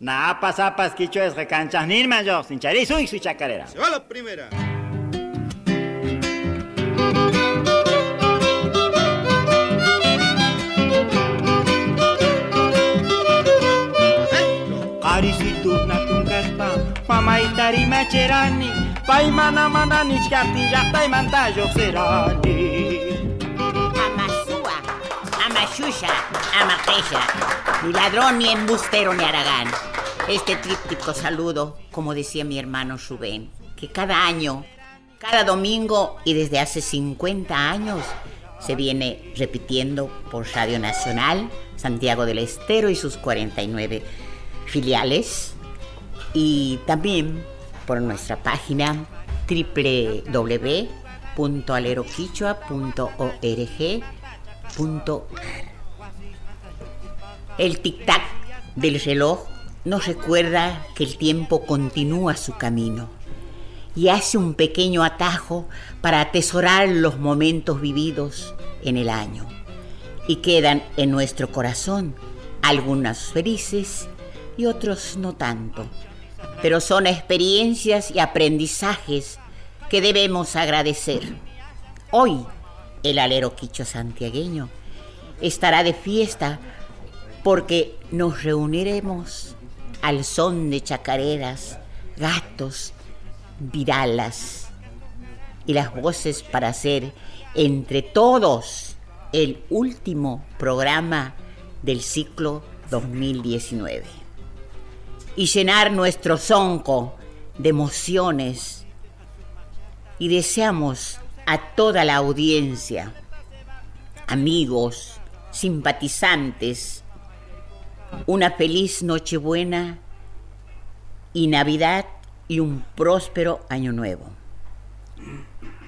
Napas, apas, quicho es recanchas, ni mayor, sin charizo y su chacarera. Se va la primera. Arisitu natungaspa, mamaitari macherani, paimana mana nichkati llaqtay mantayo serani. Amasúa, Amashusha, Amaquecha, ni ladrón, ni embustero, ni aragán. Este tríptico saludo, como decía mi hermano Rubén, que cada año, cada domingo y desde hace 50 años se viene repitiendo por Radio Nacional, Santiago del Estero y sus 49 filiales y también por nuestra página www.aleroquichua.org.ar. El tic-tac del reloj nos recuerda que el tiempo continúa su camino y hace un pequeño atajo para atesorar los momentos vividos en el año. Y quedan en nuestro corazón algunos felices y otros no tanto. Pero son experiencias y aprendizajes que debemos agradecer. Hoy el alero quicho santiagueño estará de fiesta porque nos reuniremos al son de chacareras, gatos, viralas y las voces para hacer entre todos el último programa del ciclo 2019 y llenar nuestro zonco de emociones. Y deseamos a toda la audiencia, amigos, simpatizantes, una feliz Nochebuena y Navidad y un próspero año nuevo.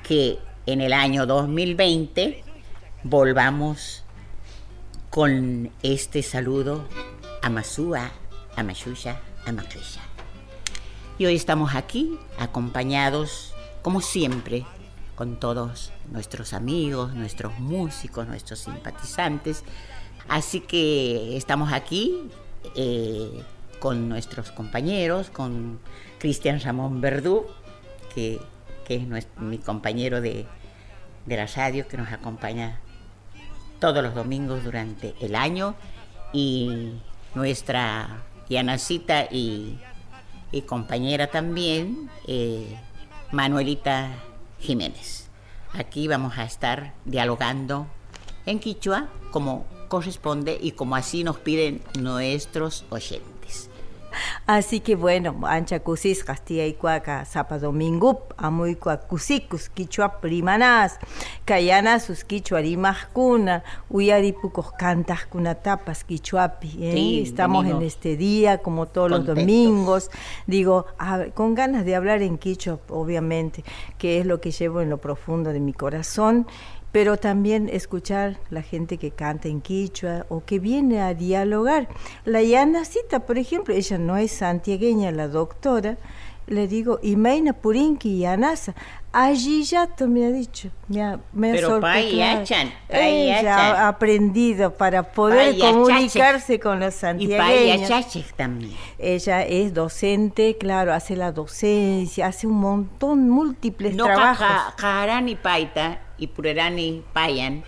Que en el año 2020 volvamos con este saludo a Masúa, a Mashusha, a Macrisha. Y hoy estamos aquí acompañados, como siempre, con todos nuestros amigos, nuestros músicos, nuestros simpatizantes. Así que estamos aquí eh, con nuestros compañeros, con Cristian Ramón Verdú, que, es mi compañero de, de la radio, que nos acompaña todos los domingos durante el año, y nuestra Yanacita y, y compañera también, eh, Manuelita Jiménez. Aquí vamos a estar dialogando en quichua como corresponde y como así nos piden nuestros oyentes. Así que bueno, ancha kusis Castilla y Cuaca, Zapa Domingup, Amuy Cuacusikus, Quichua Primanas, Cayana sus Quichua Rimascuna, Uyaripucos Cantas Cunatapas, Quichuapi. ¿eh? Sí, Estamos en este día, como todos los contentos. domingos. Digo, a- con ganas de hablar en Quichua, obviamente, que es lo que llevo en lo profundo de mi corazón pero también escuchar la gente que canta en quichua o que viene a dialogar. La Yanacita, por ejemplo, ella no es santiagueña, la doctora, le digo, Imeina Purinki Yanasa, allí ya me ha dicho, me ha, me ha Pero Ella ha aprendido para poder comunicarse con los Y santiagueños. Payachaches también. Ella es docente, claro, hace la docencia, hace un montón, múltiples No trabajos. Cajarani Paita y Purerani Payan,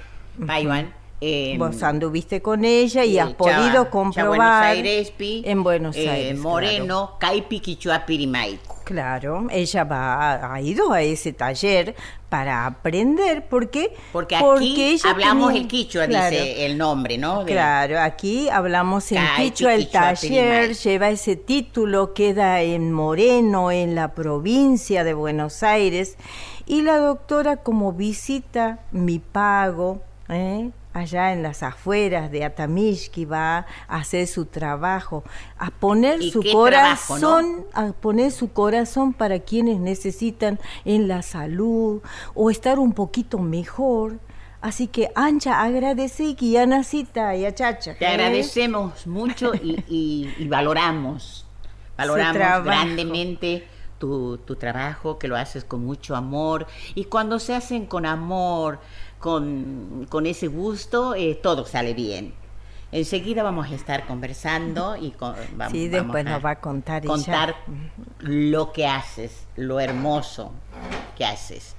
Payuan. eh, Vos anduviste con ella y eh, has Chava- podido comprobar Buenos Aires, pi, en Buenos eh, Aires. Moreno, Caipi, Quichua, Pirimaico. Claro, Claro, ella va, ha ido a ese taller para aprender, ¿por qué? Porque aquí ella hablamos tenía- el quichua, Claro. dice el nombre, ¿no? De- Claro, aquí hablamos en quichua, el quichua, taller lleva ese título, queda en Moreno, en la provincia de Buenos Aires, y la doctora como visita mi pago, ¿eh? allá en las afueras de Atamishki va a hacer su trabajo, a poner ¿Y su qué trabajo, no? corazón, a poner su corazón para quienes necesitan en la salud o estar un poquito mejor. Así que Ancha, agradece y Yanacita y a Chacha. Te ¿eh? agradecemos mucho y, y- y valoramos, valoramos grandemente tu, tu trabajo, que lo haces con mucho amor. Y cuando se hacen con amor, con, con ese gusto, eh, todo sale bien. Enseguida vamos a estar conversando y vamos, sí, después nos va a contar contar lo que haces, lo hermoso que haces.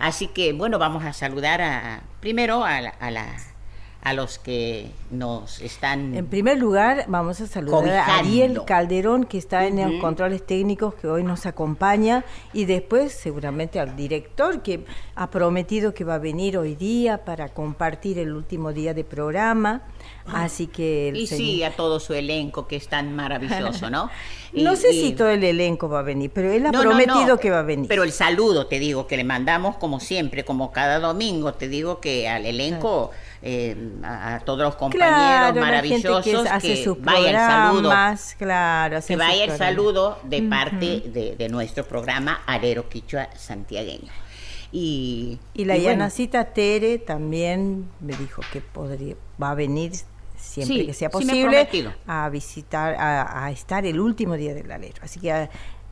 Así que bueno, vamos a saludar a primero a a la a los que nos están... En primer lugar, vamos a saludar a Ariel Calderón, que está en los controles técnicos, que hoy nos acompaña, y después seguramente al director, que ha prometido que va a venir hoy día para compartir el último día de programa. Así que... y sí, a todo su elenco, que es tan maravilloso, ¿no? no sé si todo el elenco va a venir, pero él ha prometido que va a venir. Pero el saludo, te digo, que le mandamos como siempre, como cada domingo, te digo que al elenco... Eh, a, todos los compañeros maravillosos que, vaya el saludo. claro, que vaya el saludo de parte de, nuestro programa Arero Quichua Santiagueño. Y, y la Yanacita Tere también me dijo que podría va a venir siempre que sea posible a visitar a, a, estar el último día del alero. Así que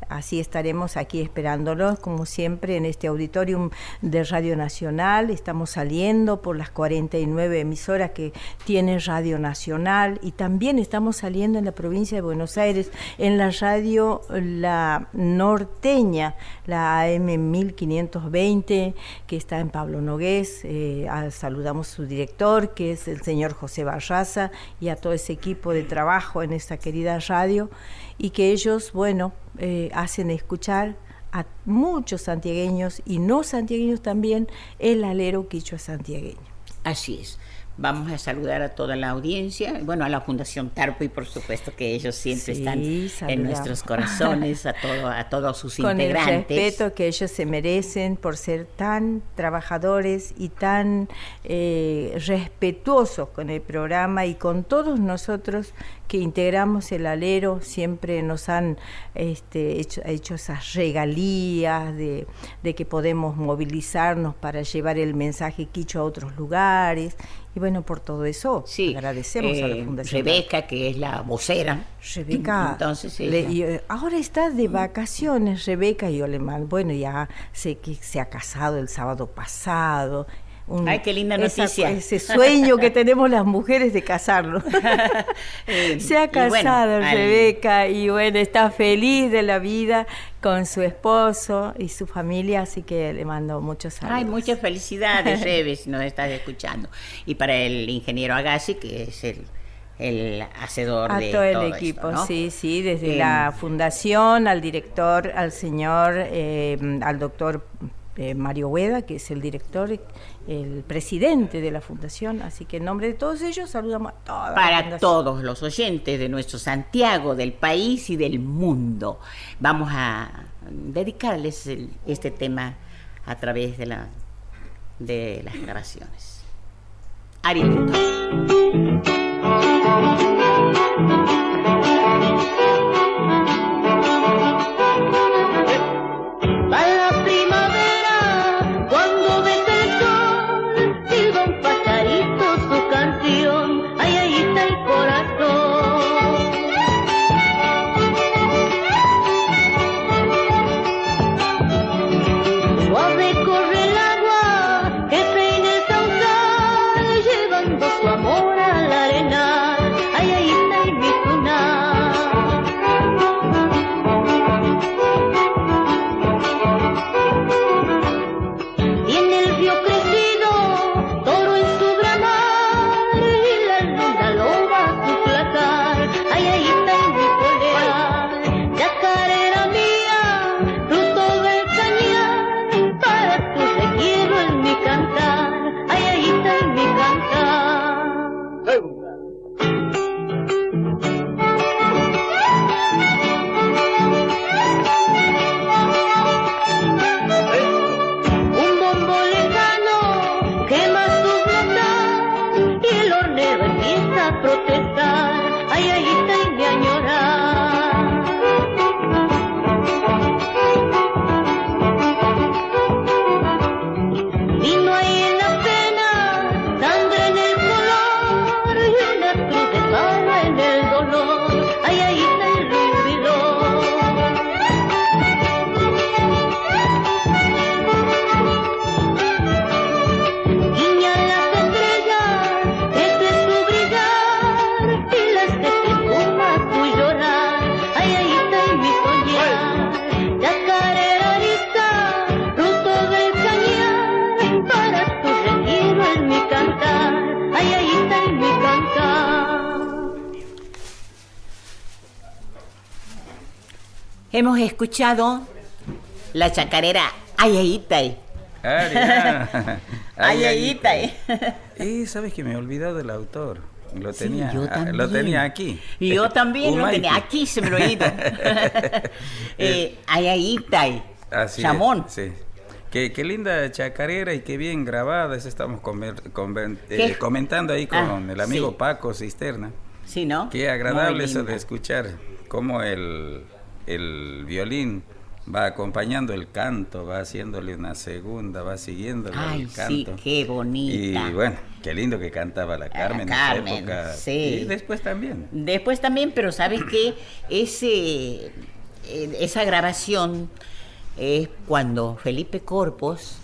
Así estaremos aquí esperándolos, como siempre, en este auditorium de Radio Nacional. Estamos saliendo por las 49 emisoras que tiene Radio Nacional y también estamos saliendo en la provincia de Buenos Aires, en la radio La Norteña, la AM 1520, que está en Pablo Nogués. Eh, saludamos a su director, que es el señor José Barraza, y a todo ese equipo de trabajo en esta querida radio y que ellos, bueno, eh, hacen escuchar a muchos santiagueños y no santiagueños también el alero quichua santiagueño. Así es. Vamos a saludar a toda la audiencia, bueno, a la Fundación Tarpo y por supuesto que ellos siempre están en nuestros corazones, a, todo, a todos sus integrantes. Con el respeto que ellos se merecen por ser tan trabajadores y tan eh, respetuosos con el programa y con todos nosotros que integramos el alero, siempre nos han este, hecho, hecho, esas regalías de, de que podemos movilizarnos para llevar el mensaje quicho a otros lugares y bueno, por todo eso sí, agradecemos a la eh, Fundación. Rebeca, que es la vocera. Rebeca, Entonces, eh, ahora está de vacaciones Rebeca y Olemán. Bueno, ya sé que se ha casado el sábado pasado Ay, qué linda noticia. ese sueño que tenemos las mujeres de casarlo. Eh, Se ha casado Rebeca y bueno, está feliz de la vida con su esposo y su familia, así que le mando muchos saludos. Ay, muchas felicidades, Rebe, si nos estás escuchando. Y para el ingeniero Agassi, que es el el hacedor a de todo el equipo, sí, sí, desde la fundación al director, al señor, eh, al doctor eh, Mario Hueda, que es el director, el presidente de la fundación. Así que en nombre de todos ellos saludamos a todos. Para todos los oyentes de nuestro Santiago, del país y del mundo, vamos a dedicarles este tema a través de, la, de las grabaciones. Ariel. Hemos escuchado la chacarera Ayayitay. Ah, Ayayitay. Y sabes que me he olvidado del autor. Lo Sí, tenía, yo también. lo tenía aquí. Y yo también lo tenía. Aquí se me lo he ido. eh, Ayayitay. Así es, Chamón. sí. Qué, qué linda chacarera y qué bien grabada. Eso estamos conver- conven- eh, comentando ahí con Ah, el amigo sí. Paco Cisterna. Sí, ¿no? Qué agradable eso de escuchar cómo el, el violín va acompañando el canto, va haciéndole una segunda, va siguiéndole Ay, el sí, canto. qué bonita. Y bueno, qué lindo que cantaba la Carmen en Carmen, esa época. sí. Y después también. Después también, pero sabes que ese, eh, esa grabación es cuando Felipe Corpos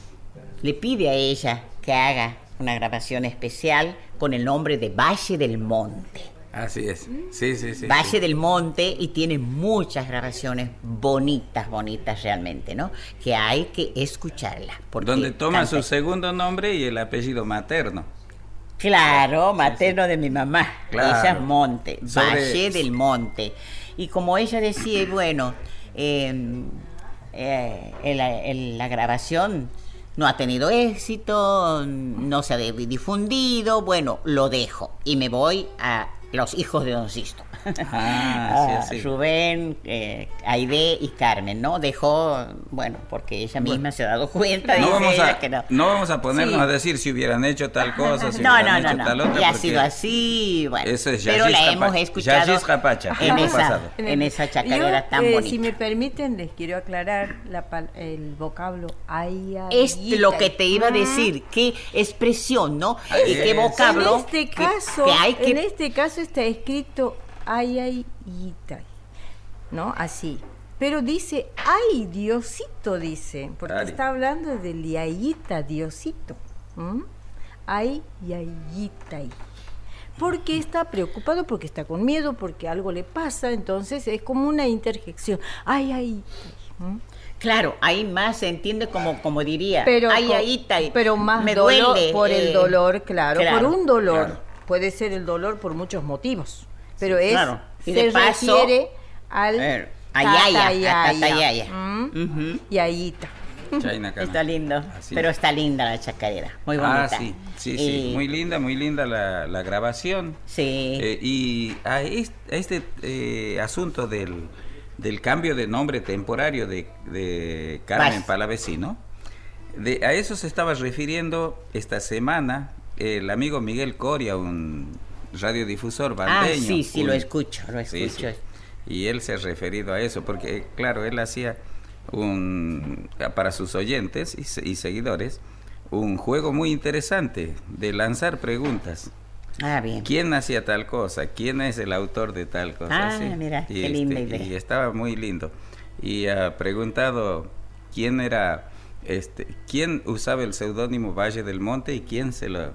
le pide a ella que haga una grabación especial con el nombre de Valle del Monte. Así es. Sí, sí, sí. Valle sí. del Monte y tiene muchas grabaciones bonitas, bonitas realmente, ¿no? Que hay que escucharlas. Donde toma canta- su segundo nombre y el apellido materno. Claro, materno de mi mamá. Claro. Ella es Monte, Sobre- Valle del Monte. Y como ella decía, bueno, eh, eh, el- la grabación no ha tenido éxito, no se ha difundido, bueno, lo dejo y me voy a los hijos de Don Sisto. Ah, sí, A así. Rubén, eh, Aide y Carmen, ¿no? Dejó, bueno, porque ella misma se ha dado cuenta, No vamos, a, que no. no vamos a ponernos Sí. a decir si hubieran hecho tal cosa, si No, hubieran no, hecho no, tal no. otra. Y ha sido así, bueno. Eso es pero la hemos escuchado Capacha, en esa, en esa chacarera Yo, tan eh, bonita. Si me permiten, les quiero aclarar la el vocablo ay, es lo que te iba a Ah. decir, qué expresión, ¿no? Ay, y qué es. vocablo. En este que- caso, que hay que en este caso está escrito ay ay yitay, ¿no? Así. Pero dice ay Diosito dice, porque está hablando del yayita Diosito. ¿m? Ay yayitay. Porque está preocupado, porque está con miedo, porque algo le pasa, entonces es como una interjección. Ay ay. Claro, ahí más se entiende como, como diría. pero ay, está, pero más me dolor duele, por eh, el dolor claro, claro, por un dolor claro. puede ser el dolor por muchos motivos pero es claro. Y se paso, refiere al eh, a yaya, a tatayaya. tatayaya. Mm. Está lindo, Así pero es. está linda la chacarera, muy bonita. Ah, sí, sí, sí. Y- Muy linda, muy linda la, la grabación. Sí. Eh, y a este, a este, eh, asunto del, del cambio de nombre temporario de, de Carmen Vas. Palavecino, de, a eso se estaba refiriendo esta semana el amigo Miguel Coria, un radiodifusor ah, bandeño. sí, sí, un- lo escucho, lo Sí, escucho. sí. Y él se ha referido a eso, porque claro, él hacía un, para sus oyentes y, y seguidores un juego muy interesante de lanzar preguntas. Ah, bien. ¿Quién hacía tal cosa? ¿Quién es el autor de tal cosa? Ah, Sí. mira, y qué linda idea. Y estaba muy lindo. Y ha preguntado quién era, este, quién usaba el seudónimo Valle del Monte y quién se lo,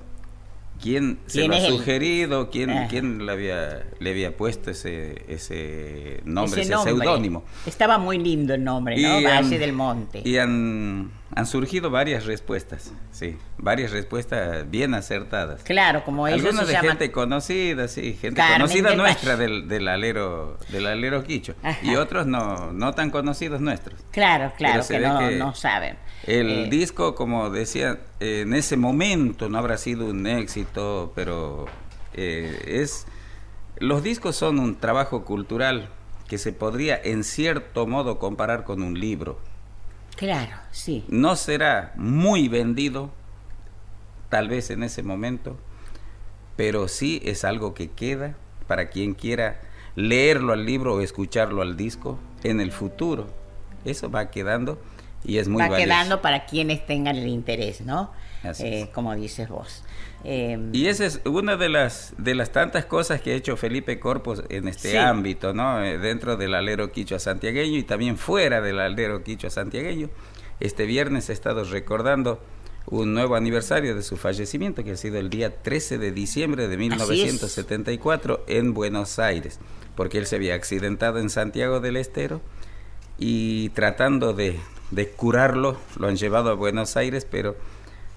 quién se ¿Quién lo ha sugerido, quién, Ah. quién le había, le había puesto ese, ese nombre, Ese seudónimo. Estaba muy lindo el nombre, ¿no? Y Valle han- del Monte. Y han, han surgido varias respuestas, sí, varias respuestas bien acertadas. Claro, como ellos Algunas se de llaman... gente conocida, sí, gente Carmen conocida del nuestra del, del alero del alero quicho Ajá. y otros no no tan conocidos nuestros. Claro, claro, que no, que no saben. El Eh, disco, como decía, en ese momento no habrá sido un éxito, pero eh, es los discos son un trabajo cultural que se podría en cierto modo comparar con un libro. Claro, sí. No será muy vendido, tal vez en ese momento, pero sí es algo que queda para quien quiera leerlo al libro o escucharlo al disco en el futuro. Eso va quedando y es muy Va valioso. quedando para quienes tengan el interés, ¿no? Así Eh. Como dices vos. Eh, Y esa es una de las de las tantas cosas que ha hecho Felipe Corpos en este Sí. ámbito, ¿no? Eh, Dentro del alero quichua santiagueño y también fuera del alero quichua santiagueño. Este viernes he estado recordando un nuevo aniversario de su fallecimiento, que ha sido el día 13 de diciembre de Así es. 1974 en Buenos Aires, porque él se había accidentado en Santiago del Estero y tratando de, de curarlo, lo han llevado a Buenos Aires, pero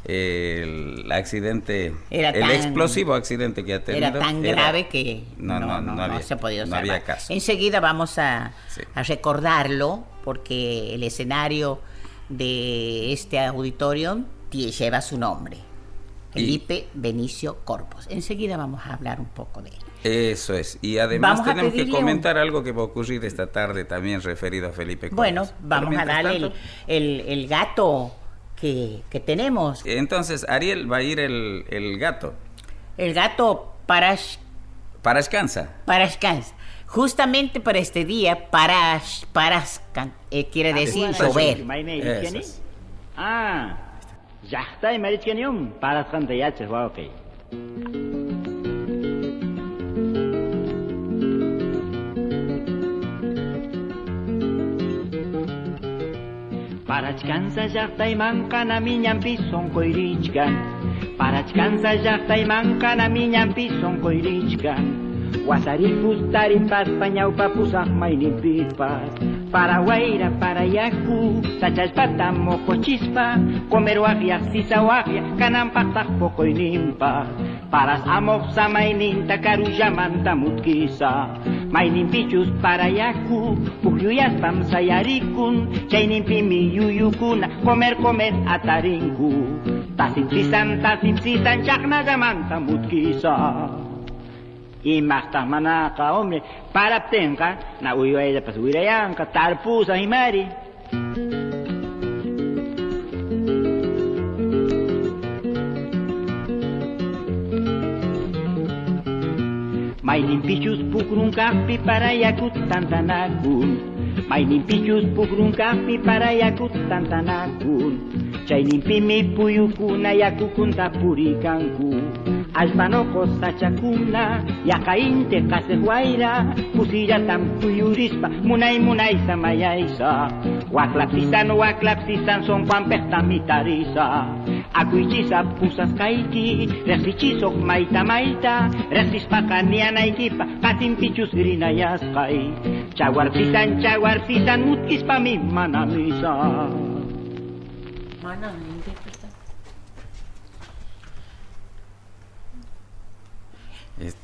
el accidente, Era el tan- explosivo accidente que ha tenido. Era tan grave que no, no, no había- se ha podido no salvar. había caso. Enseguida vamos a, Sí. a recordarlo porque el escenario de este auditorio lleva su nombre. Y- Felipe Benicio Corpus. Enseguida vamos a hablar un poco de él. Eso es. Y además Vamos tenemos que un- comentar algo que va a ocurrir esta tarde también referido a Felipe Corpus. Bueno, vamos a darle el- el gato que, que tenemos. Entonces, Ariel va a ir el, el gato. El gato Parash, Parascansa. Parashkans. Justamente para este día, Parash, Paraskan, eh, quiere decir está llover. Mayne Eso Irichkani? es. Ah, llaqtay marichkanium parasqanta Parachkansa llaqtaymanqa namiñanpi sonqoyrichkan Parachkansa llaqtaymanqa namiñanpi sonqoyrichkan Wasaripus tarinpaspa ñawpa pusaq mayninpipas Para wayra para yaku sachallpata moqochispa Comer waqya sisa waqya para amofsa mainin takaruja manta mutkisa mainin pichus para yaku pukyuyas pam sayarikun chainin pimi yuyukuna comer comer ataringu tasin tisan tasin tisan chakna jamanta mutkisa y más tamanaka hombre? Para tenga na uyuaya pasuira yanka tarpusa y mari. Mainin pixuz pukrun kapi para yakut tantanakun. Mainin pixuz pukrun kahpi para yakut tantanakun. Chayninpimi puyukuna yakukunta purikankun. Alfanoko zatxakuna, jakainte kaze guaira, Kuzira tan puyurispa, munai munai zamaia iza. Huaklap zizan, huaklap zizan, zonpan pertan mitariza. Aku itxiza puzaz kaiki, rezitxizok maita maita, rezizpaka nian aikipa, patin pitzuz grina jazkai. Txaguar zizan, mi manamiza. Manamiza.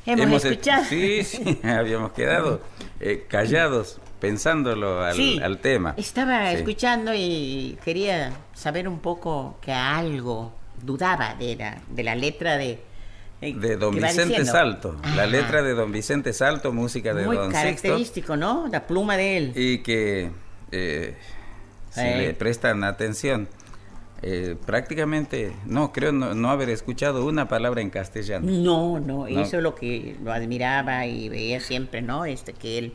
Hemos escuchado. Sí, sí, habíamos quedado eh, callados pensándolo al, Sí, al tema. Estaba Sí. escuchando y quería saber un poco que algo dudaba de la, de la letra de... eh, De Don Vicente. Salto, la letra de Don Vicente Salto, música de Muy Don característico, ¿no? La pluma de él. Y que eh, si Eh. le prestan atención, eh, prácticamente, no, creo no, no haber escuchado una palabra en castellano. No, no, No. eso es lo que lo admiraba y veía siempre, ¿no? Este que él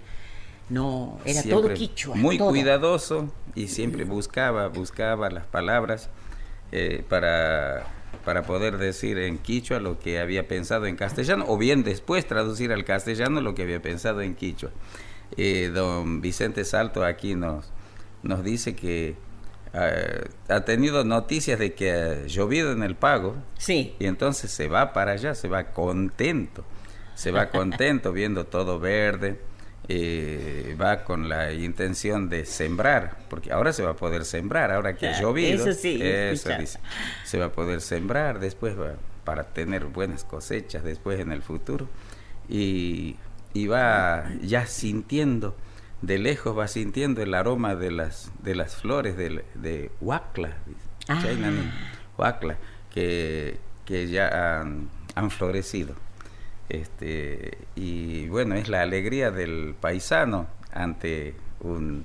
no era todo quichua. Muy todo. cuidadoso y siempre buscaba, buscaba las palabras eh, para, para poder decir en quichua lo que había pensado en castellano, o bien después traducir al castellano lo que había pensado en quichua. Eh, don Vicente Salto aquí nos, nos dice que eh, ha tenido noticias de que ha llovido en el pago. Sí, y entonces se va para allá, se va contento, se va contento viendo todo verde, eh, va con la intención de sembrar, porque ahora se va a poder sembrar, ahora que ha Claro, llovido, eso sí, eso dice, se va a poder sembrar, después va para tener buenas cosechas después en el futuro. Y, y va ya sintiendo de lejos va sintiendo el aroma de las de las flores de, de huacla. Ah. Huacla que, que ya han, han florecido este y bueno es la alegría del paisano ante un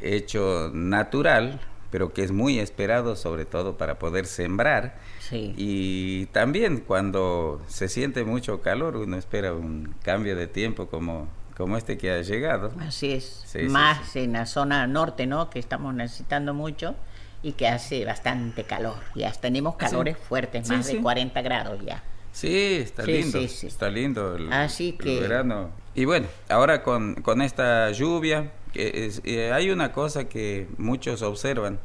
hecho natural pero que es muy esperado sobre todo para poder sembrar sí. y también cuando se siente mucho calor, uno espera un cambio de tiempo como, como este que ha llegado. Así es. Sí, sí, Más sí. en la zona norte, ¿no? Que estamos necesitando mucho y que hace bastante calor. Ya tenemos calores fuertes, más de 40 grados ya. Sí, está lindo, está lindo el, Así el que- verano. Y bueno, ahora con, con esta lluvia, que es- eh, hay una cosa que muchos observan,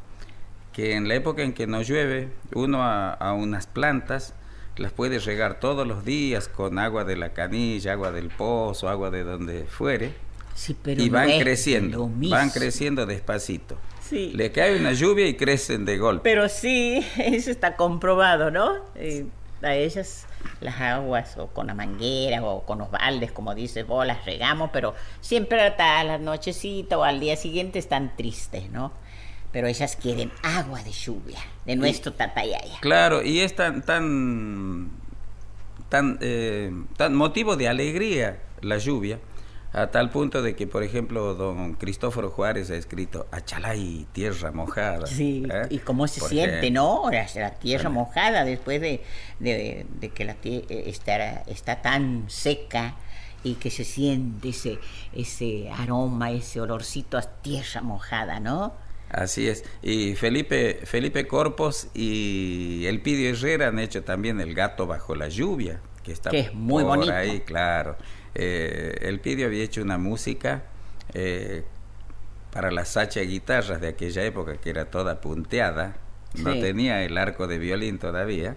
que en la época en que no llueve, uno a, a unas plantas las puede regar todos los días con agua de la canilla, agua del pozo, agua de donde fuere, Sí, pero y van creciendo, van creciendo despacito. Sí. Le cae una lluvia y crecen de golpe. Pero sí, eso está comprobado, ¿no? Eh, a ellas las aguas o con la manguera o con los baldes, como dices vos, las regamos, pero siempre hasta la nochecita o al día siguiente están tristes, ¿no? Pero ellas quieren agua de lluvia, de nuestro tatayaya. Claro, y es tan tan tan, eh, tan motivo de alegría la lluvia, a tal punto de que, por ejemplo, don Cristóforo Juárez ha escrito Achalay, tierra mojada. Sí, ¿eh? y cómo se siente. ¿no? La, la tierra mojada después de, de- de que la tierra está, está tan seca y que se siente ese, ese aroma, ese olorcito a tierra mojada, ¿no? Así es. Y Felipe, Felipe Corpos y Elpidio Herrera han hecho también El gato bajo la lluvia, que está Que es muy por bonito. ahí, claro. Eh, Elpidio había hecho una música eh, para las sacha guitarras de aquella época, que era toda punteada, no tenía el arco de violín todavía.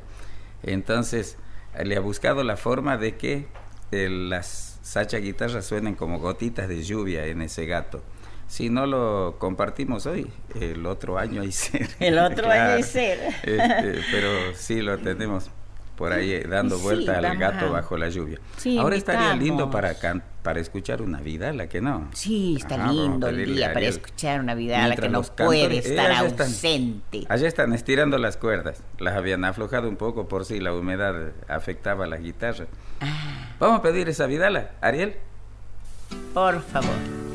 Entonces, le ha buscado la forma de que eh, las sacha guitarras suenen como gotitas de lluvia en ese gato. Si no lo compartimos hoy, el otro año hay ser. El otro año hay ser. Este, pero sí lo tenemos por ahí eh, dando Sí, vuelta al vamos gato a- bajo la lluvia. Sí, Ahora estaría lindo invitamos. para can- para escuchar una vidala, que no? Sí, está Ajá, vamos a lindo el día para escuchar una vidala que no puede cantores- eh, estar allá están. ausente. Allá están estirando las cuerdas. Las habían aflojado un poco por si la humedad afectaba la guitarra. Ah, Vamos a pedir esa vidala, Ariel. por favor.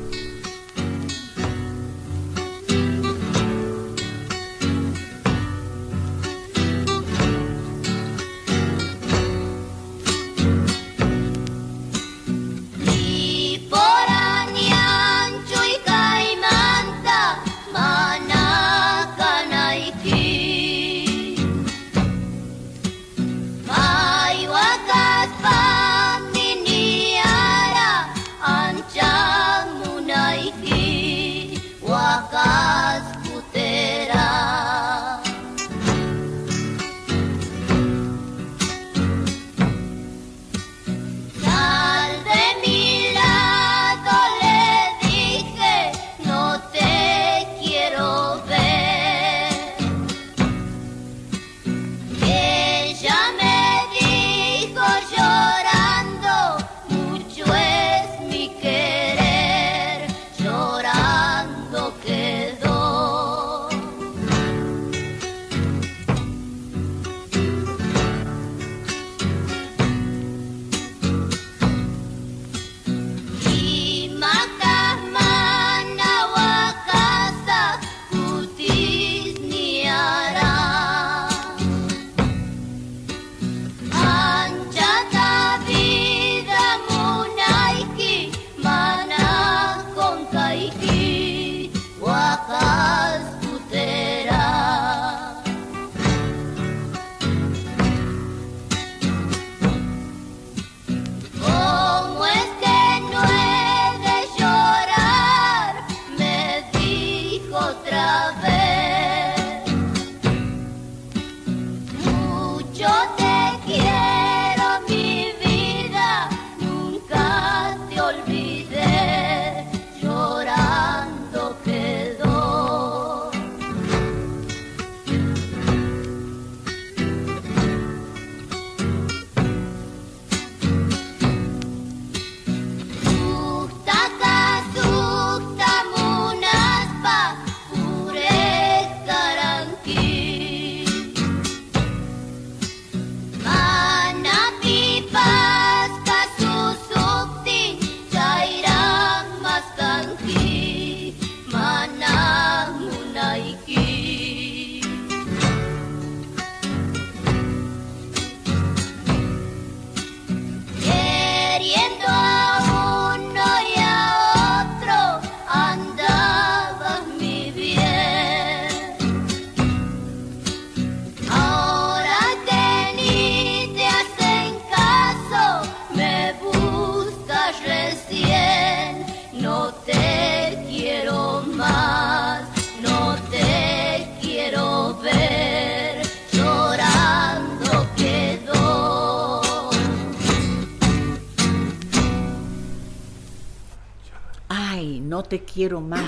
Te quiero más.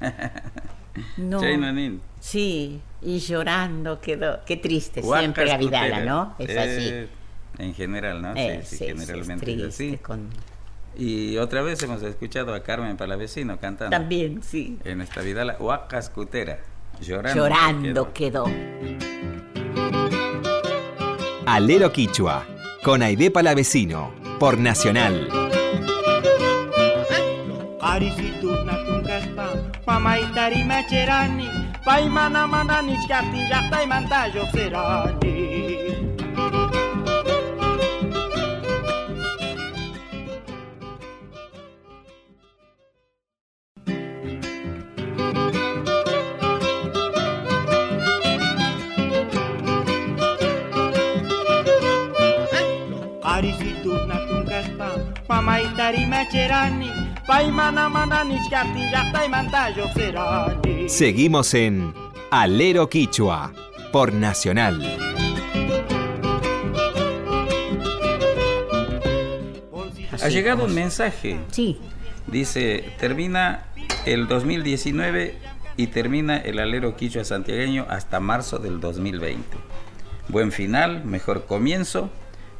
No. Sí, y llorando quedó. Qué triste siempre la Vidala. ¿no? Es así. Eh, en general, ¿no? Eh, sí, sí, sí, sí, es generalmente es, triste, así. con- Y otra vez hemos escuchado a Carmen Palavecino cantando. También, sí. En esta vida la Huacas Cutera. Llorando. Llorando quedó. quedó. Alero Quichua, con Aide Palavecino, por Nacional. mamaitari macherani paimana mananich kartilla paimantayo serani Ari si tu na tungas tari mamaitari macherani, Seguimos en Alero Quichua, por Nacional. Ha llegado un mensaje. Sí. Dice, termina el 2019 y termina el alero quichua santiagueño hasta marzo del 2020. Buen final, mejor comienzo.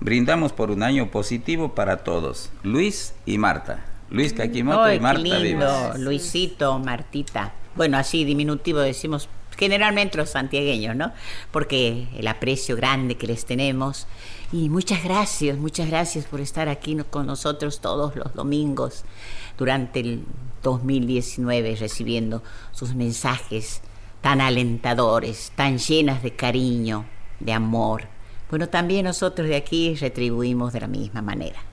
Brindamos por un año positivo para todos. Luis y Marta. Luis Caquimoto Ay, y Marta lindo, Vivas. Luisito, Martita. Bueno, así diminutivo decimos generalmente los santiagueños, ¿no? Porque el aprecio grande que les tenemos. Y muchas gracias, muchas gracias por estar aquí con nosotros todos los domingos durante el 2019 recibiendo sus mensajes tan alentadores, tan llenas de cariño, de amor. Bueno, también nosotros de aquí retribuimos de la misma manera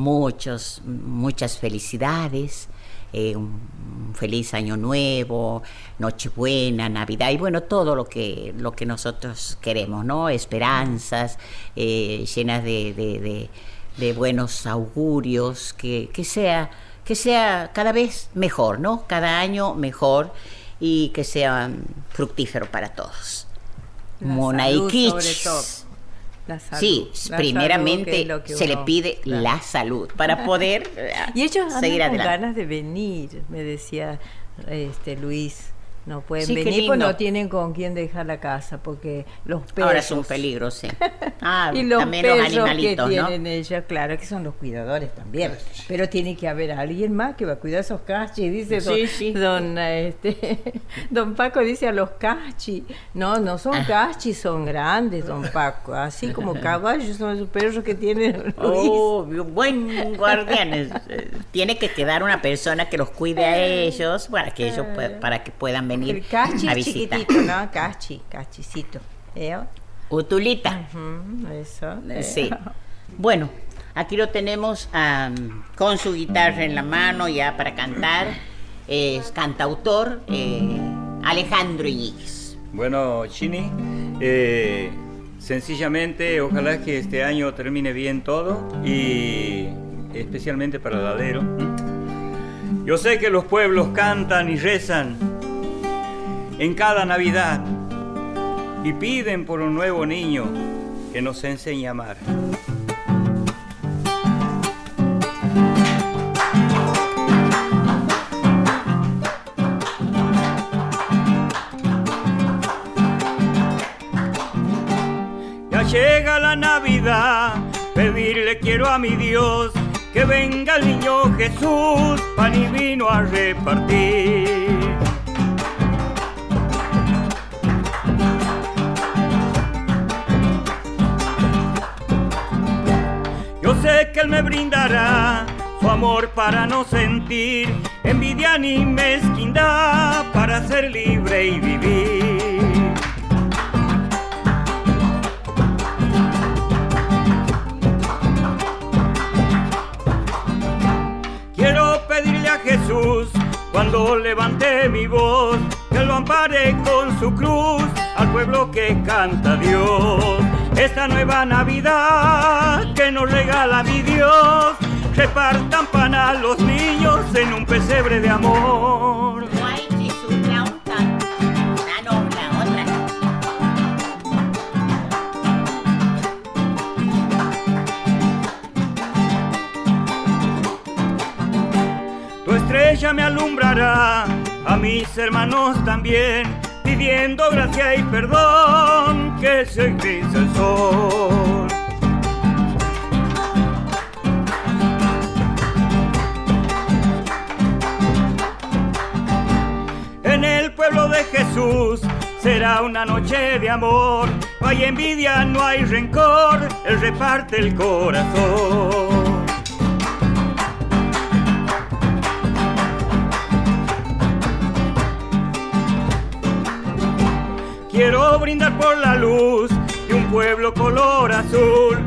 muchos, muchas felicidades, eh, un feliz año nuevo, Nochebuena, Navidad y bueno, todo lo que, lo que nosotros queremos, ¿no? Esperanzas eh, llenas de, de- de- de buenos augurios, que, que sea, que sea cada vez mejor, ¿no? Cada año mejor y que sea mm, fructífero para todos. La Monaikich. La salud. Sí, La primeramente es lo que se le pide claro. la salud para poder Y ellos seguir con adelante. ganas de venir, me decía este Luis. No pueden Sí, venir pues no tienen con quién dejar la casa porque los perros. Ahora es un peligro, sí. Ah, y los también los perros que animalitos, ¿no? tienen ellos, claro que son los cuidadores también. Pero tiene que haber alguien más que va a cuidar esos cachis, dice don, Sí, don, eh, este, don Paco, dice a los cachis. No, no son Ah. cachis, son grandes, don Paco. Así como caballos son esos perros que tienen Luis. Oh, buen guardián. es, eh, Tiene que quedar una persona que los cuide a ellos para que ellos pue- para que puedan venir El cachi a visitar. chiquitito, ¿no? Cachi, cachicito. ¿Eh? Utulita. Ujú, eso. eh. Sí. Bueno, aquí lo tenemos con su guitarra en la mano ya para cantar. Es cantautor eh, Alejandro Iñiguez. Bueno, Chini, eh, sencillamente ojalá que este año termine bien todo y especialmente para el alero. Yo sé que los pueblos cantan y rezan en cada Navidad y piden por un nuevo niño que nos enseñe a amar. Ya llega la Navidad, pedirle quiero a mi Dios que venga el niño Jesús, pan y vino a repartir. Sé que Él me brindará su amor para no sentir envidia ni mezquindad, para ser libre y vivir. Quiero pedirle a Jesús cuando levante mi voz que lo ampare con su cruz al pueblo que canta Dios. Esta nueva Navidad que nos regala mi Dios, repartan pan a los niños en un pesebre de amor. Tu estrella me alumbrará a mis hermanos también, pidiendo gracia y perdón que se gris el sol. En el pueblo de Jesús será una noche de amor. No hay envidia, no hay rencor, Él reparte el corazón. Quiero brindar por la luz de un pueblo color azul.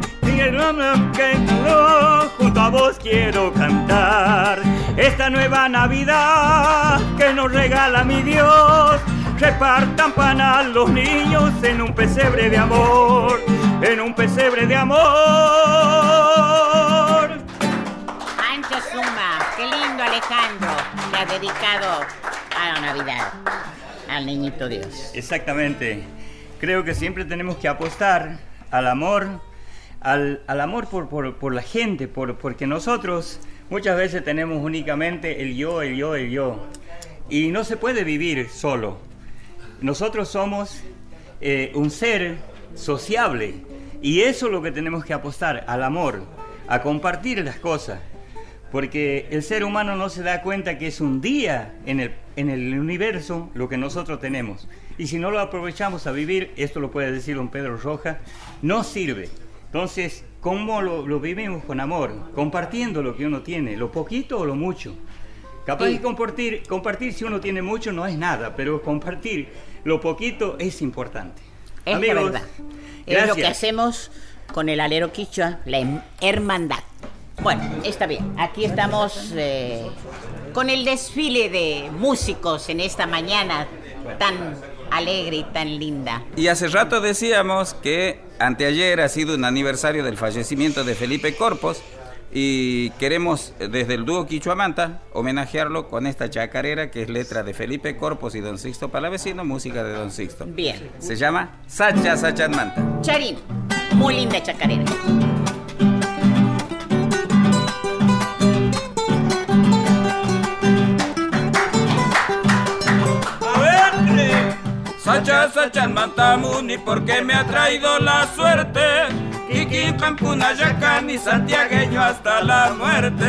Junto a vos quiero cantar. Esta nueva Navidad que nos regala mi Dios. Repartan pan a los niños en un pesebre de amor. En un pesebre de amor. Ancho Suma, qué lindo Alejandro, le has dedicado a la Navidad, al niñito Dios. Exactamente. Creo que siempre tenemos que apostar al amor, al, al amor por, por- por la gente, por, porque nosotros muchas veces tenemos únicamente el yo, el yo, el yo. Y no se puede vivir solo. Nosotros somos eh, un ser sociable y eso es lo que tenemos que apostar, al amor, a compartir las cosas. Porque el ser humano no se da cuenta que es un día en el, en el universo lo que nosotros tenemos. Y si no lo aprovechamos a vivir, esto lo puede decir don Pedro Roja, no sirve. Entonces, ¿cómo lo, lo vivimos con amor? Compartiendo lo que uno tiene, lo poquito o lo mucho. Capaz de compartir, compartir si uno tiene mucho no es nada, pero compartir lo poquito es importante. Es Amigos, la verdad. Es lo que hacemos con el alero quichua, la hem- hermandad. Bueno, está bien. Aquí estamos eh, con el desfile de músicos en esta mañana tan alegre y tan linda. Y hace rato decíamos que anteayer ha sido un aniversario del fallecimiento de Felipe Corpos y queremos eh, desde el dúo Quichuamanta homenajearlo con esta chacarera que es letra de Felipe Corpos y Don Sixto Palavecino, música de Don Sixto. Bien. Se llama Sacha Sachanmanta. Charín, muy linda chacarera. Sacha Sachanmanta Muni porque me ha traído la suerte. Kiki Campuna Yacani santiagueño hasta la muerte.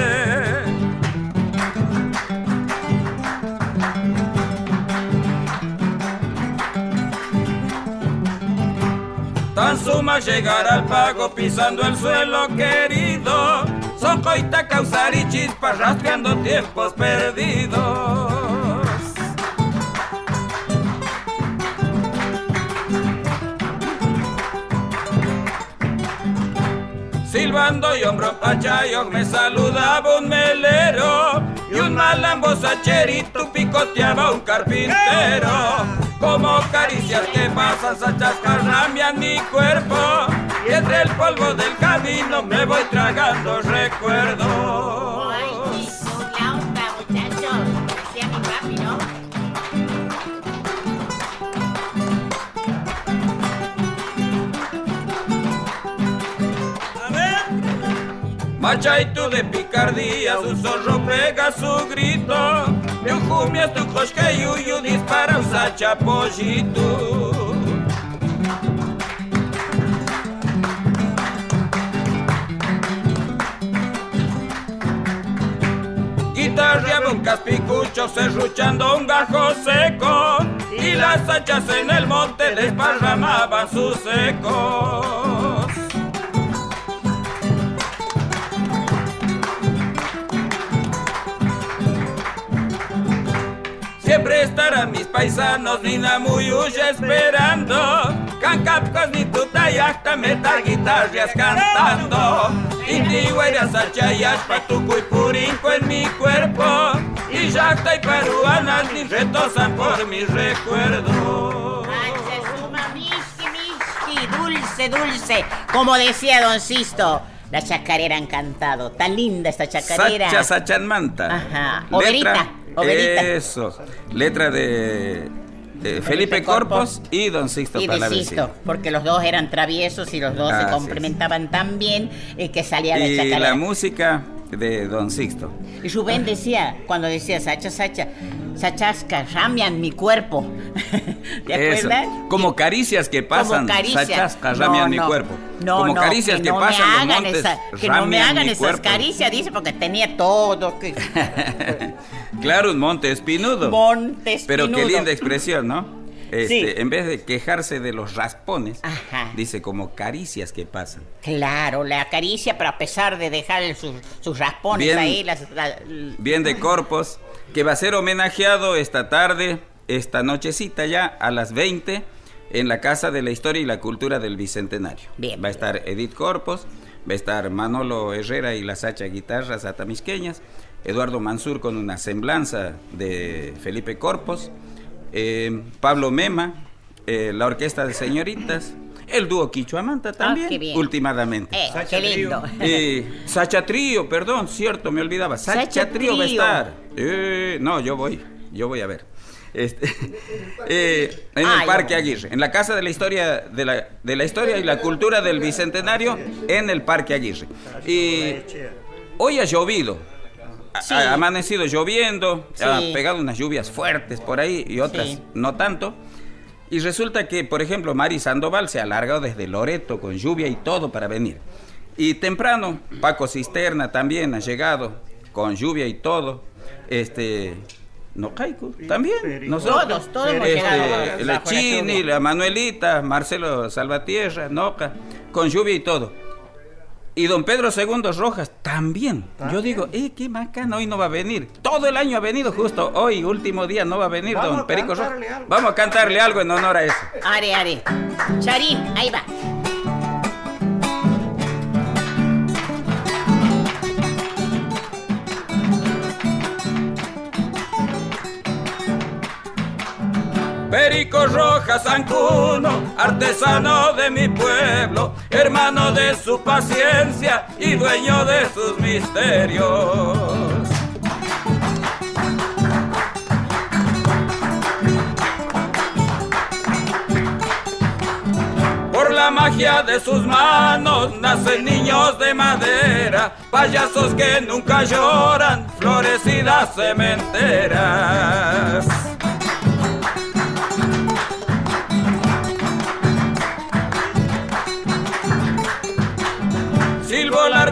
Tan suma llegar al pago pisando el suelo querido. Son coita causar y chispas rasgando tiempos perdidos. Silbando y hombro pachayo me saludaba un melero y un malambo sacherito picoteaba un carpintero. Como caricias que pasan a chascarramian mi cuerpo y entre el polvo del camino me voy tragando recuerdos. Machaito de picardía, un zorro pega su grito. De un jumia tu cosque yuyu dispara un sachapollito. Guitarreaba un caspicucho serruchando un gajo seco y las hachas en el monte desparramaban sus ecos. Siempre estarán mis paisanos, ni Namuyuya esperando. Cancapcos ni tutayacta, meta guitarras cantando. Intigüeras, achayas, patuco y purinco en mi cuerpo. Y yacta y peruanas ni retosan por mis recuerdos. Dulce, dulce. Como decía Don Sisto, la chacarera encantado. Tan linda esta chacarera. Sacha Sachanmanta. Ajá. Oberita, oberita. Eso. Letra de, de Felipe Corpos y Don Sixto y de. Sisto, porque los dos eran traviesos y los dos se es. complementaban tan bien eh, que salía la Y chacarera. la música de Don Sixto. Y Rubén decía, cuando decía Sacha, Sacha, Sachasca, ramian mi cuerpo. ¿Te Eso. acuerdas? Como caricias que pasan, caricias. sachasca, No, ramian mi no. cuerpo. No, Como no, caricias que, no me pasan los hagan montes, esa- que no me hagan esas cuerpo. caricias, dice, porque tenía todo. Que... claro, un monte espinudo. Monte Pero qué espinudo. linda expresión, ¿no? Este, Sí. En vez de quejarse de los raspones, Ajá. dice como caricias que pasan. Claro, la acaricia, pero a pesar de dejar sus, sus raspones Bien. ahí, las, la- Bien de Corpos, que va a ser homenajeado esta tarde, esta nochecita ya, a las 20, en la Casa de la Historia y la Cultura del Bicentenario. Bien. Va a estar Edith Corpos, va a estar Manolo Herrera y las Hacha Guitarras Atamisqueñas, Eduardo Mansur con una semblanza de Felipe Corpos, eh, Pablo Mema, eh, la Orquesta de Señoritas, el dúo Quichuamanta también, Ah, qué bien. últimamente. Eh, Sacha qué lindo. Eh, Sacha Trío, perdón, cierto, me olvidaba. Sacha, Sacha Trío va a estar. Eh, no, yo voy, yo voy a ver. Este, eh, en el Parque. Aguirre, en la Casa de la Historia de la, de la Historia y la Cultura del Bicentenario, en el Parque Aguirre. Y hoy ha llovido. Ha- Sí. Ha amanecido lloviendo, ha pegado unas lluvias fuertes por ahí y otras Sí. no tanto. Y resulta que, por ejemplo, Mari Sandoval se ha alargado desde Loreto con lluvia y todo para venir. Y temprano, Paco Cisterna también ha llegado con lluvia y todo. Este. No Caico, también. Nosotros. Todos, todos hemos Este, llegado la Chini, la Manuelita, Marcelo Salvatierra, Noca, con lluvia y todo. Y don Pedro II Rojas también. Yo digo, eh, qué macana, hoy no va a venir. Todo el año ha venido, justo hoy, último día, no va a venir Vamos don Perico Rojas. algo. Vamos a cantarle algo en honor a eso. Are, are. Charín, ahí va. Perico Rojas Ancuno, artesano de mi pueblo, hermano de su paciencia y dueño de sus misterios. Por la magia de sus manos nacen niños de madera, payasos que nunca lloran, florecidas cementeras.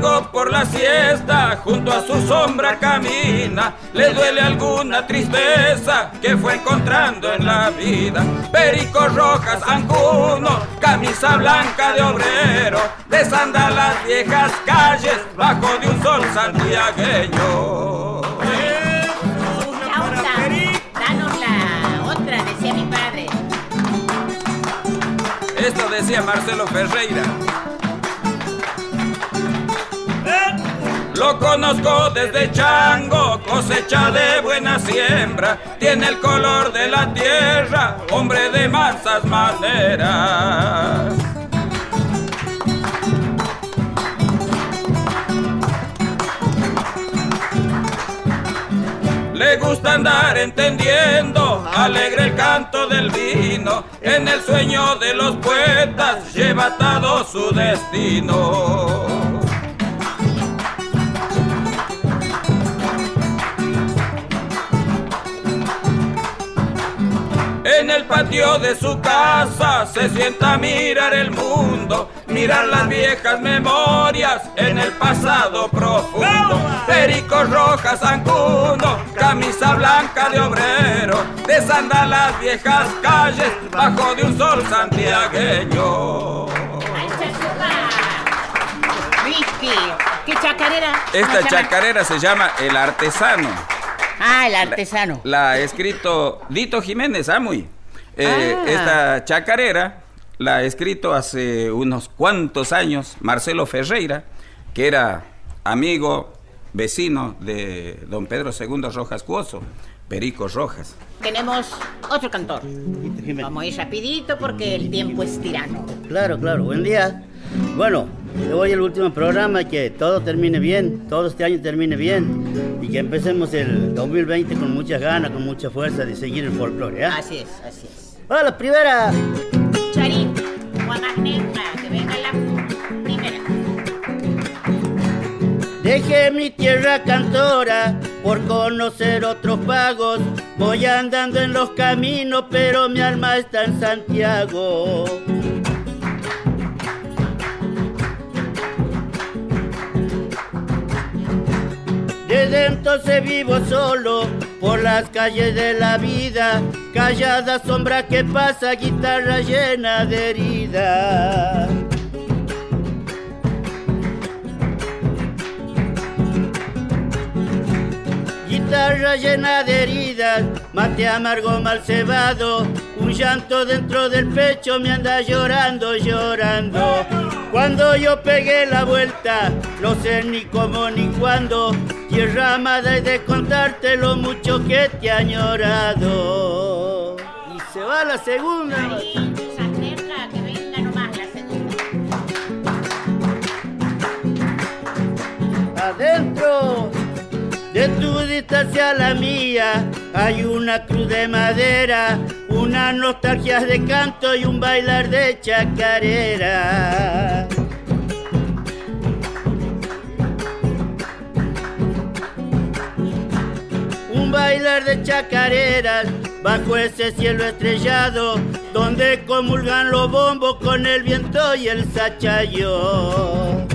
Por la siesta, junto a su sombra camina, le duele alguna tristeza que fue encontrando en la vida. Perico Rojas Ancuno, camisa blanca de obrero, desanda las viejas calles bajo de un sol santiagueño. Chauta, danos la otra, decía mi padre. Esto decía Marcelo Ferreira. Lo conozco desde chango, cosecha de buena siembra, tiene el color de la tierra, hombre de mansas maneras. Le gusta andar entendiendo, alegre el canto del vino, en el sueño de los poetas lleva atado su destino. El patio de su casa se sienta a mirar el mundo, mirar las viejas memorias en el pasado profundo. Perico Rojas Ancuno, camisa blanca de obrero, desanda las viejas calles bajo de un sol santiagueño. ¿Qué chacarera? ¿Cómo Esta chacarera se llama El Artesano. Ah, el artesano. La ha escrito Dito Jiménez Amuy. Eh, Ah. Esta chacarera la ha escrito hace unos cuantos años Marcelo Ferreira, que era amigo, vecino de don Pedro II Rojas Cuoso, Perico Rojas. Tenemos otro cantor. Vamos a ir rapidito porque el tiempo es tirano. Claro, claro, buen día. Bueno, hoy el último programa, que todo termine bien, todo este año termine bien y que empecemos el 2020 con muchas ganas, con mucha fuerza de seguir el folclore. ¿eh? Así es, así es. ¡Hola, la primera! Charín, Guamagneja, que venga la primera. Deje mi tierra cantora, por conocer otros pagos, voy andando en los caminos, pero mi alma está en Santiago. Desde entonces vivo solo por las calles de la vida, callada sombra que pasa, guitarra llena de heridas. Guitarra llena de heridas, mate amargo mal cebado, un llanto dentro del pecho me anda llorando, llorando. Cuando yo pegué la vuelta, no sé ni cómo ni cuándo, tierra amada he de contarte lo mucho que te ha añorado. Y se va la segunda. que venga nomás la segunda. Adentro de tu distancia a la mía hay una cruz de madera, una nostalgia de canto y un bailar de chacarera. Bailar de chacareras bajo ese cielo estrellado, donde comulgan los bombos con el viento y el sachayo.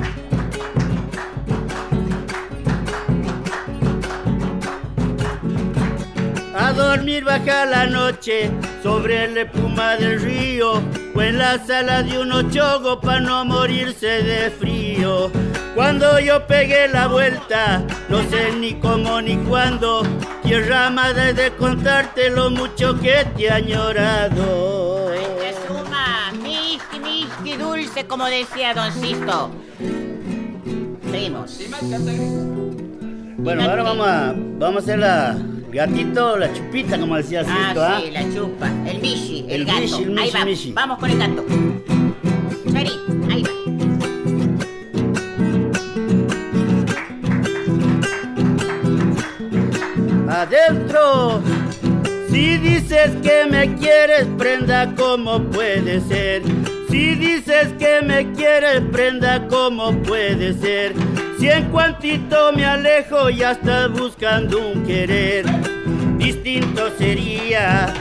A dormir baja la noche sobre la espuma del río o en la sala de un ochogo para no morirse de frío. Cuando yo pegué la vuelta, no sé ni cómo ni cuándo, tierra madre de contarte lo mucho que te ha añorado. Que suma, miski, miski, dulce, como decía Don Sisto. Seguimos. Bueno, ahora vamos a, vamos a hacer la gatito, la chupita, como decía Ah, Sisto, ¿ah? sí, la chupa. El mishi, el, El gato. el ahí mishi, va. mishi. Vamos con el gato. Chari, ahí va. Adentro. Si dices que me quieres, prenda, ¿cómo puede ser? Si dices que me quieres, prenda, ¿cómo puede ser? Si en cuantito me alejo y estás buscando un querer, distinto sería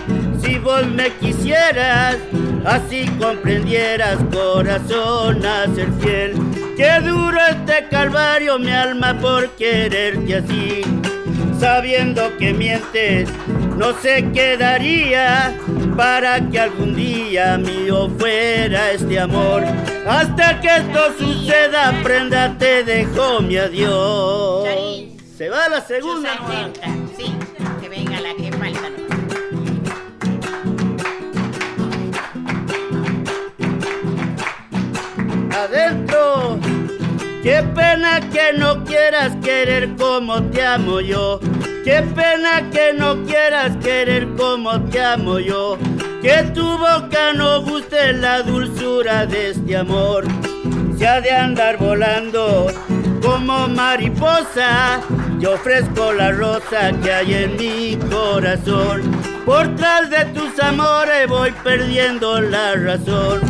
si vos me quisieras, así comprendieras, corazón, a ser fiel. Qué duro este calvario, mi alma, por quererte así sabiendo que mientes, no se quedaría para que algún día mío fuera este amor. Hasta que esto suceda, prenda, te dejo mi adiós. Charín. Se va la segunda. Sí, que venga la que falta. adentro. Qué pena que no quieras querer como te amo yo. Qué pena que no quieras querer como te amo yo. Que tu boca no guste la dulzura de este amor. Se ha de andar volando como mariposa. Yo ofrezco la rosa que hay en mi corazón. Por tras de tus amores voy perdiendo la razón.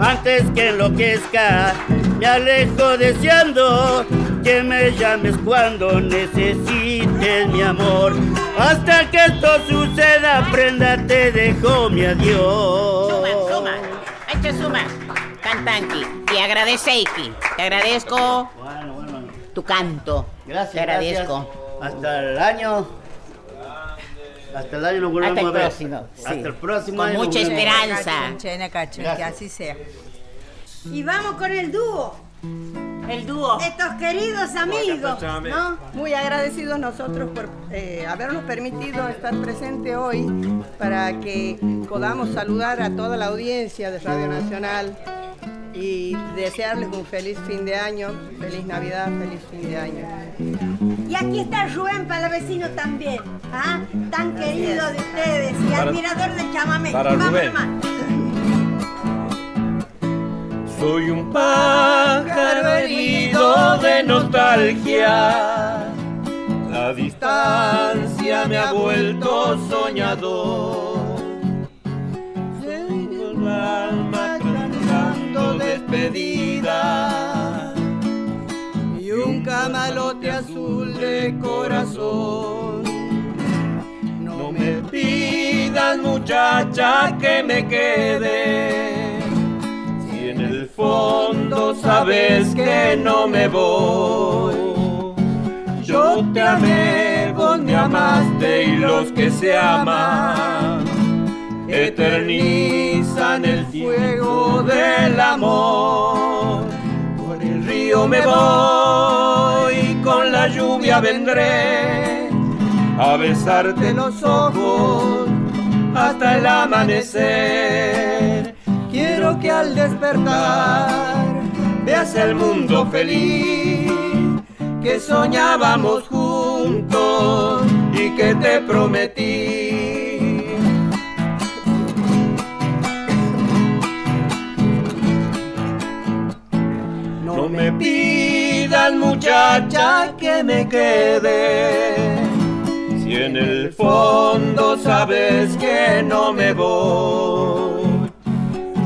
Antes que enloquezca, me alejo deseando que me llames cuando necesites mi amor. Hasta que esto suceda, prenda, te dejo mi adiós. Suma, suma. Que sumar. Cantanqui. Y agradeceiki. Te agradezco Bueno, bueno. tu canto. Gracias, Te agradezco. gracias. Hasta el año. Hasta el año nos volvemos Hasta el a ver. próximo, Hasta el próximo Con año. mucha esperanza. Que así sea. Y vamos con el dúo, El dúo. estos queridos amigos, ¿no? Muy agradecidos nosotros por eh, habernos permitido estar presente hoy para que podamos saludar a toda la audiencia de Radio Nacional y desearles un feliz fin de año, feliz Navidad, feliz fin de año. Y aquí está Rubén Palavecino también, ¿ah? tan querido de ustedes y Para- admirador de chamamé. para Vamos Rubén. Soy un pájaro herido de nostalgia. La distancia me ha vuelto soñador. Tengo el alma cantando despedida. Y un camalote azul de corazón. No me pidas muchacha que me quede, fondo sabes que no me voy. Yo te amé, vos me amaste y los que se aman eternizan el fuego del amor. Por el río me voy, con la lluvia vendré a besarte los ojos hasta el amanecer. Quiero que al despertar veas el mundo feliz que soñábamos juntos y que te prometí. No me pidas muchacha que me quede, si en el fondo sabes que no me voy.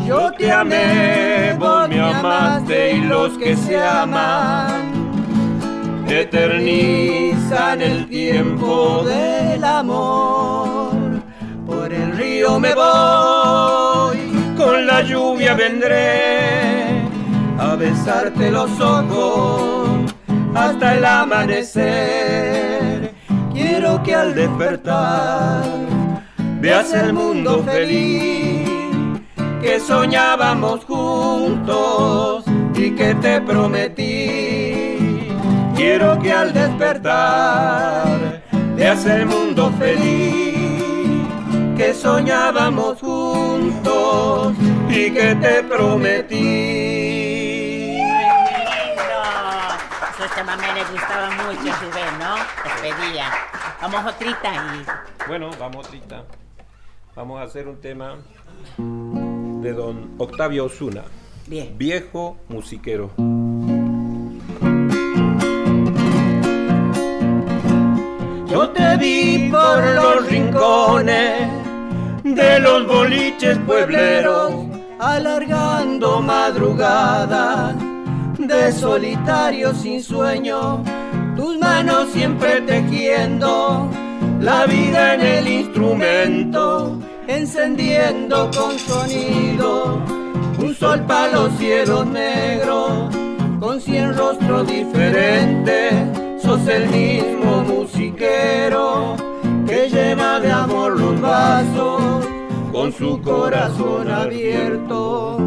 Yo te amé, vos me amaste y los que se aman eternizan el tiempo del amor. Por el río me voy, con la lluvia vendré a besarte los ojos hasta el amanecer. Quiero que al despertar veas el mundo feliz que soñábamos juntos y que te prometí. Quiero que al despertar veas el mundo feliz que soñábamos juntos y que te prometí. Esos chamamé le gustaba mucho a Rubén, ¿no? Les pedía. Vamos otrita y Bueno, vamos ahorita. Vamos a hacer un tema de don Octavio Osuna. Bien. Viejo musiquero. Yo te vi por los rincones de los boliches puebleros, alargando madrugada de solitario sin sueño, tus manos siempre tejiendo la vida en el instrumento, encendiendo con sonido un sol para los cielos negros, con cien rostros diferentes, sos el mismo musiquero que lleva de amor los vasos con su corazón abierto.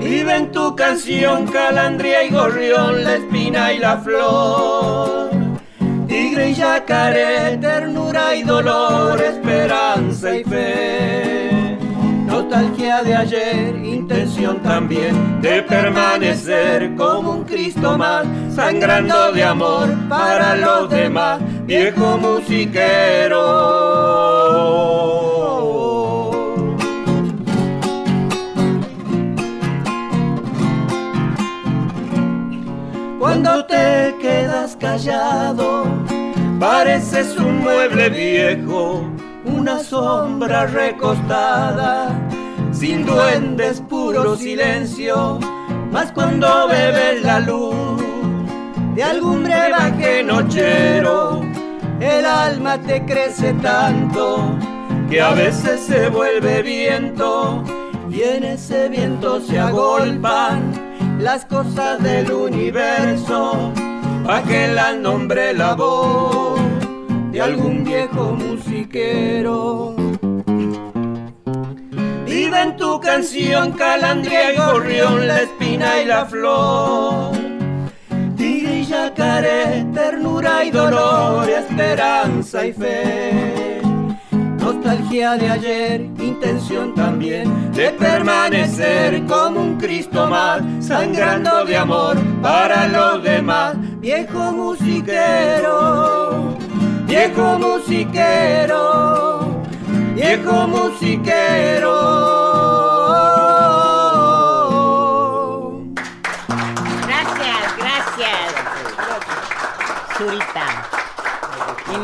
Vive en tu canción calandria y gorrión, la espina y la flor. Tigre y yacaré, ternura y dolor, esperanza y fe. Nostalgia de ayer, intención también de permanecer como un Cristo más, sangrando de amor para los demás, viejo musiquero. Cuando te quedas callado, pareces un mueble viejo, una sombra recostada, sin duendes, puro silencio, mas cuando bebes la luz de algún brebaje nochero, el alma te crece tanto que a veces se vuelve viento y en ese viento se agolpan las cosas del universo pa' que la nombre la voz de algún viejo musiquero. Vive en tu canción calandria y gorrión, la espina y la flor. Tigre y yacaré, ternura y dolor, esperanza y fe. Nostalgia de ayer, intención también de permanecer como un Cristo más, sangrando de amor para los demás. Viejo musiquero, viejo musiquero, viejo musiquero. Gracias, gracias. Zurita. Y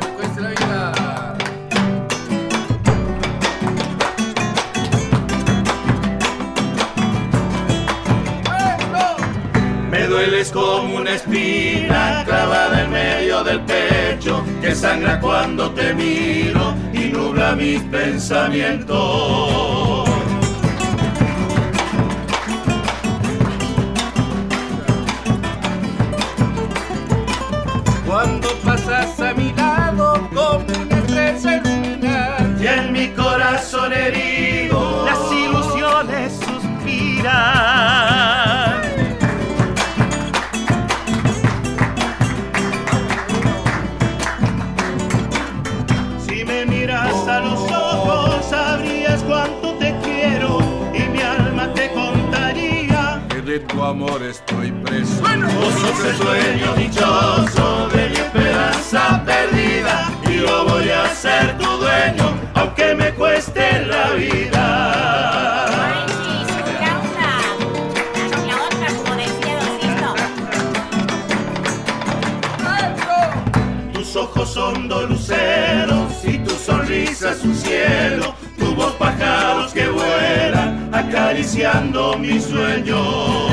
me cueste la vida. Me dueles como una espina clavada en medio del pecho que sangra cuando te miro y nubla mis pensamientos. Pasas a mi lado como una estrella ilumina y en mi corazón herido las ilusiones suspiran. Si me miras a los ojos, sabrías cuánto te quiero y mi alma te contaría. Que de tu amor estoy preso. Vos sos el sueño dichoso de esperanza perdida y yo voy a ser tu dueño, aunque me cueste la vida. Tus ojos son dos luceros y tu sonrisa es un cielo, tu voz pájaros que vuelan acariciando mi sueño.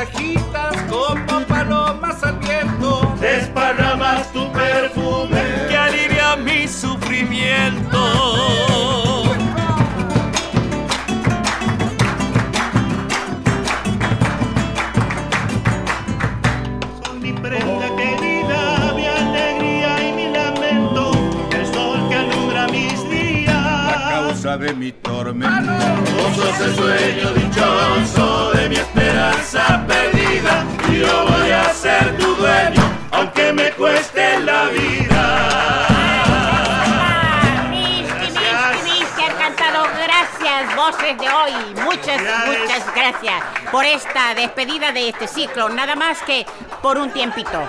Agitas como palomas al viento, desparramas tu perfume que alivia mi sufrimiento. Son mi prenda querida, mi alegría y mi lamento, el sol que alumbra mis días. A causa de mi tormento. Vos sos el sueño dichoso de mi esperanza yo voy a ser tu dueño, aunque me cueste la vida. Misty, han cantado gracias, voces de hoy. Muchas, muchas gracias por esta despedida de este ciclo. Nada más que por un tiempito.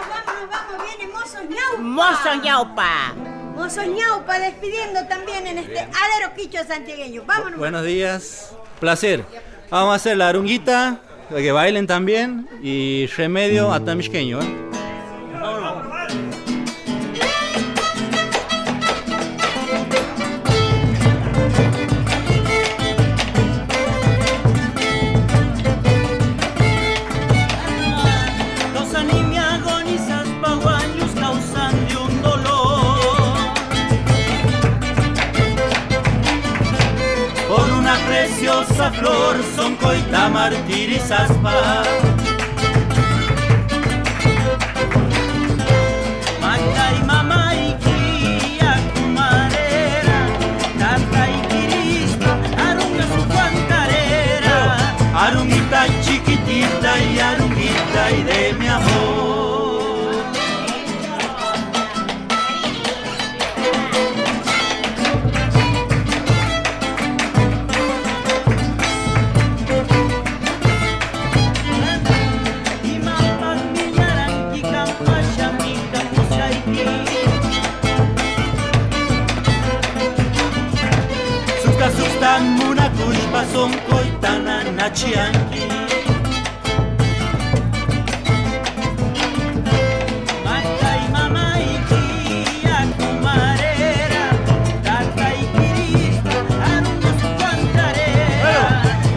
Viene Mozo Ñaupa. Mozo Ñaupa. Mozo Ñaupa despidiendo también en este alero quicho santiagueño. Vámonos. Buenos días, placer. Vamos a hacer la arunguita, que bailen también, y remedio atamishqueño. ¿eh? Flor son coita martirizas pa. Mata y mamá y guía cumarera Tata y quirispa, arunga su cuantarera Arunguita chiquitita y arunguita y de mi amor. Coitana nachianki. Mata y mamá y guía cumarera Tata y quirispa, arunga su cuantarera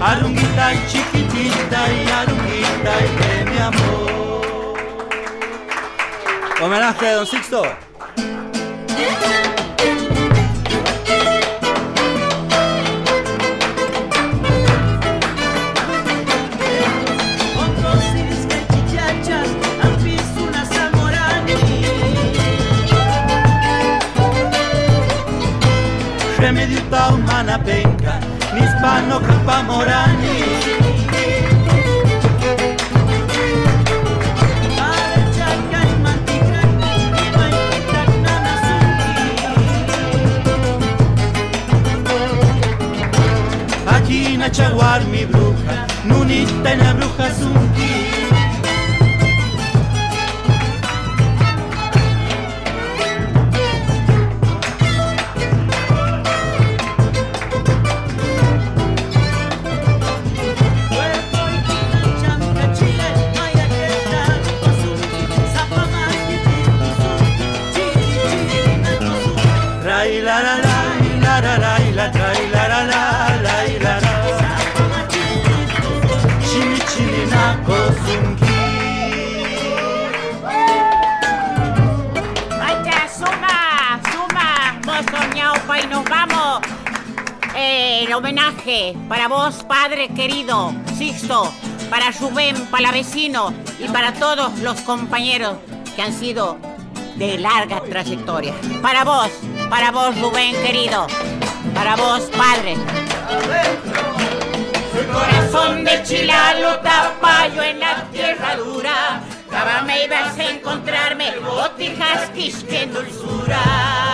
Arunguita chiquitita y arunguita y de mi amor. Homenaje a Don Sixto. Remedio pa humana penca, nispano capa morani. Aquí na chaguar mi bruja, nunita na bruja Para Rubén, para vecino y para todos los compañeros que han sido de larga trayectoria. Para vos, para vos, Rubén querido, para vos, padre. Corazón de chilalo tapayo en la tierra dura. Me ibas a encontrarme, botijas que dulzura.